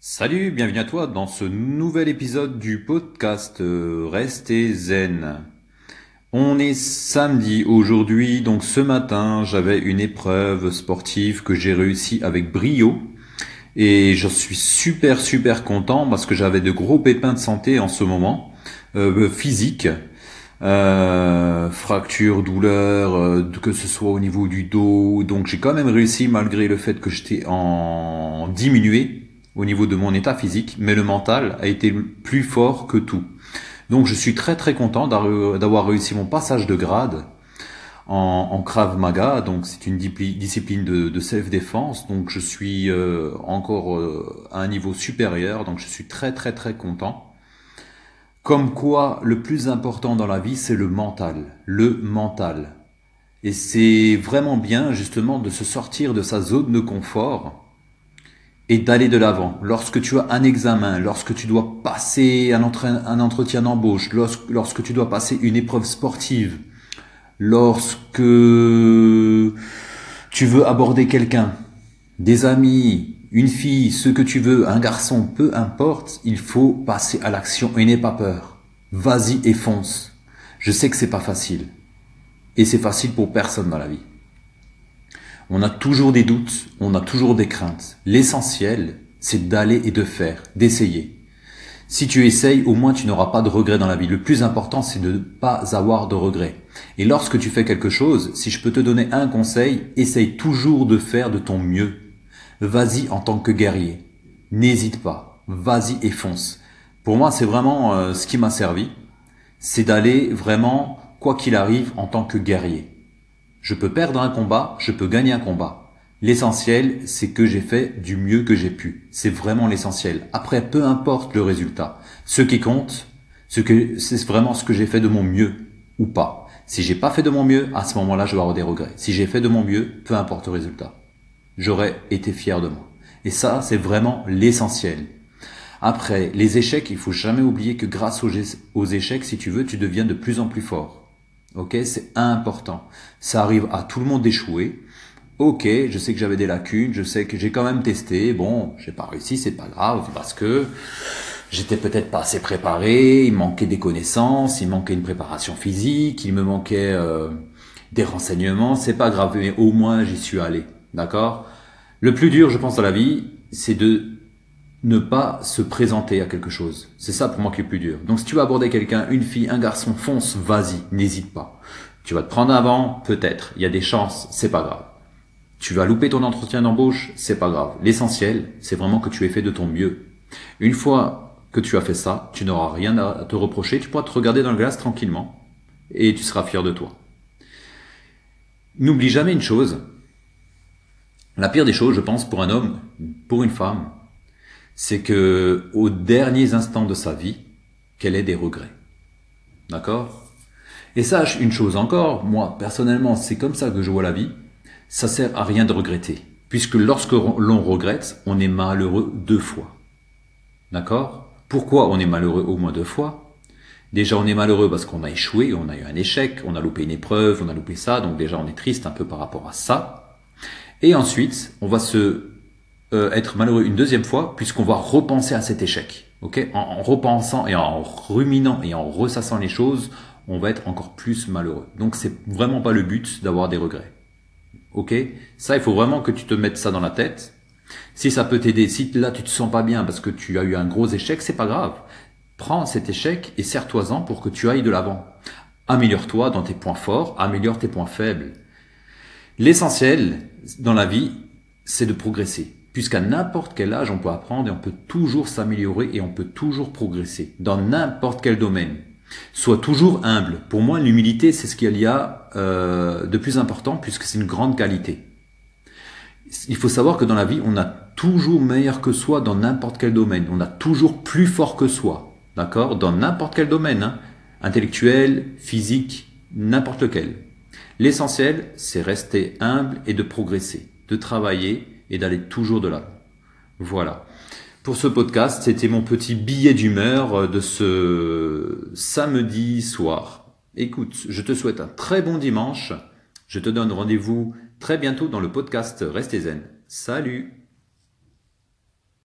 Salut, bienvenue à toi dans ce nouvel épisode du podcast euh, Restez zen. On est samedi aujourd'hui, donc ce matin j'avais une épreuve sportive que j'ai réussi avec brio. Et je suis super super content parce que j'avais de gros pépins de santé en ce moment, euh, physique, euh, fracture, douleur, euh, que ce soit au niveau du dos, donc j'ai quand même réussi malgré le fait que j'étais en diminué au niveau de mon état physique, mais le mental a été plus fort que tout. Donc je suis très très content d'avoir réussi mon passage de grade en, en Krav Maga, donc c'est une discipline de, self-défense, donc je suis euh, encore euh, à un niveau supérieur, donc je suis très très très content. Comme quoi, le plus important dans la vie, c'est le mental, le mental. Et c'est vraiment bien justement de se sortir de sa zone de confort et d'aller de l'avant. Lorsque tu as un examen, lorsque tu dois passer un, entretien d'embauche, lorsque, lorsque tu dois passer une épreuve sportive, lorsque tu veux aborder quelqu'un, des amis, une fille, ce que tu veux, un garçon, peu importe, il faut passer à l'action et n'aie pas peur. Vas-y et fonce. Je sais que c'est pas facile. Et c'est facile pour personne dans la vie. On a toujours des doutes, on a toujours des craintes. L'essentiel, c'est d'aller et de faire, d'essayer. Si tu essayes, au moins tu n'auras pas de regrets dans la vie. Le plus important, c'est de ne pas avoir de regrets. Et lorsque tu fais quelque chose, si je peux te donner un conseil, essaye toujours de faire de ton mieux. Vas-y en tant que guerrier. N'hésite pas. Vas-y et fonce. Pour moi, c'est vraiment euh, ce qui m'a servi. C'est d'aller vraiment, quoi qu'il arrive, en tant que guerrier. Je peux perdre un combat, je peux gagner un combat. L'essentiel, c'est que j'ai fait du mieux que j'ai pu. C'est vraiment l'essentiel. Après, peu importe le résultat. Ce qui compte, c'est vraiment ce que j'ai fait de mon mieux ou pas. Si j'ai pas fait de mon mieux, à ce moment-là, je vais avoir des regrets. Si j'ai fait de mon mieux, peu importe le résultat. J'aurais été fier de moi. Et ça, c'est vraiment l'essentiel. Après, les échecs, il faut jamais oublier que grâce aux échecs, si tu veux, tu deviens de plus en plus fort. Ok, c'est important. Ça arrive à tout le monde d'échouer. Ok, je sais que j'avais des lacunes, je sais que j'ai quand même testé. Bon, j'ai pas réussi, c'est pas grave parce que j'étais peut-être pas assez préparé, il manquait des connaissances, il manquait une préparation physique, il me manquait euh, des renseignements. C'est pas grave, mais au moins j'y suis allé. D'accord? Le plus dur, je pense, dans la vie, c'est de ne pas se présenter à quelque chose. C'est ça pour moi qui est plus dur. Donc si tu vas aborder quelqu'un, une fille, un garçon, fonce, vas-y, n'hésite pas. Tu vas te prendre avant, peut-être. Il y a des chances, c'est pas grave. Tu vas louper ton entretien d'embauche, c'est pas grave. L'essentiel, c'est vraiment que tu aies fait de ton mieux. Une fois que tu as fait ça, tu n'auras rien à te reprocher, tu pourras te regarder dans le glace tranquillement et tu seras fier de toi. N'oublie jamais une chose. La pire des choses, je pense, pour un homme, pour une femme, c'est que aux derniers instants de sa vie, qu'elle ait des regrets. D'accord? Et sache une chose encore, moi personnellement, c'est comme ça que je vois la vie. Ça sert à rien de regretter, puisque lorsque l'on regrette, on est malheureux deux fois. D'accord? Pourquoi on est malheureux au moins deux fois? Déjà, on est malheureux parce qu'on a échoué, on a eu un échec, on a loupé une épreuve, on a loupé ça, donc déjà on est triste un peu par rapport à ça. Et ensuite, on va se euh, être malheureux une deuxième fois puisqu'on va repenser à cet échec. Ok, en, en, repensant et en ruminant et en ressassant les choses, on va être encore plus malheureux. Donc c'est vraiment pas le but d'avoir des regrets. Ok, ça il faut vraiment que tu te mettes ça dans la tête. Si ça peut t'aider, si là tu te sens pas bien parce que tu as eu un gros échec, c'est pas grave. Prends cet échec et serre-toi-en pour que tu ailles de l'avant. Améliore-toi dans tes points forts, améliore tes points faibles. L'essentiel dans la vie, c'est de progresser puisqu'à n'importe quel âge on peut apprendre et on peut toujours s'améliorer et on peut toujours progresser dans n'importe quel domaine. Sois toujours humble. Pour moi, l'humilité, c'est ce qu'il y a euh, de plus important puisque c'est une grande qualité. Il faut savoir que dans la vie, on a toujours meilleur que soi dans n'importe quel domaine. On a toujours plus fort que soi. D'accord? Dans n'importe quel domaine. Hein Intellectuel, physique, n'importe lequel. L'essentiel, c'est rester humble et de progresser, de travailler et d'aller toujours de là. Voilà. Pour ce podcast, c'était mon petit billet d'humeur euh, de ce samedi soir. Écoute, je te souhaite un très bon dimanche. Je te donne rendez-vous très bientôt dans le podcast Restez Zen. Salut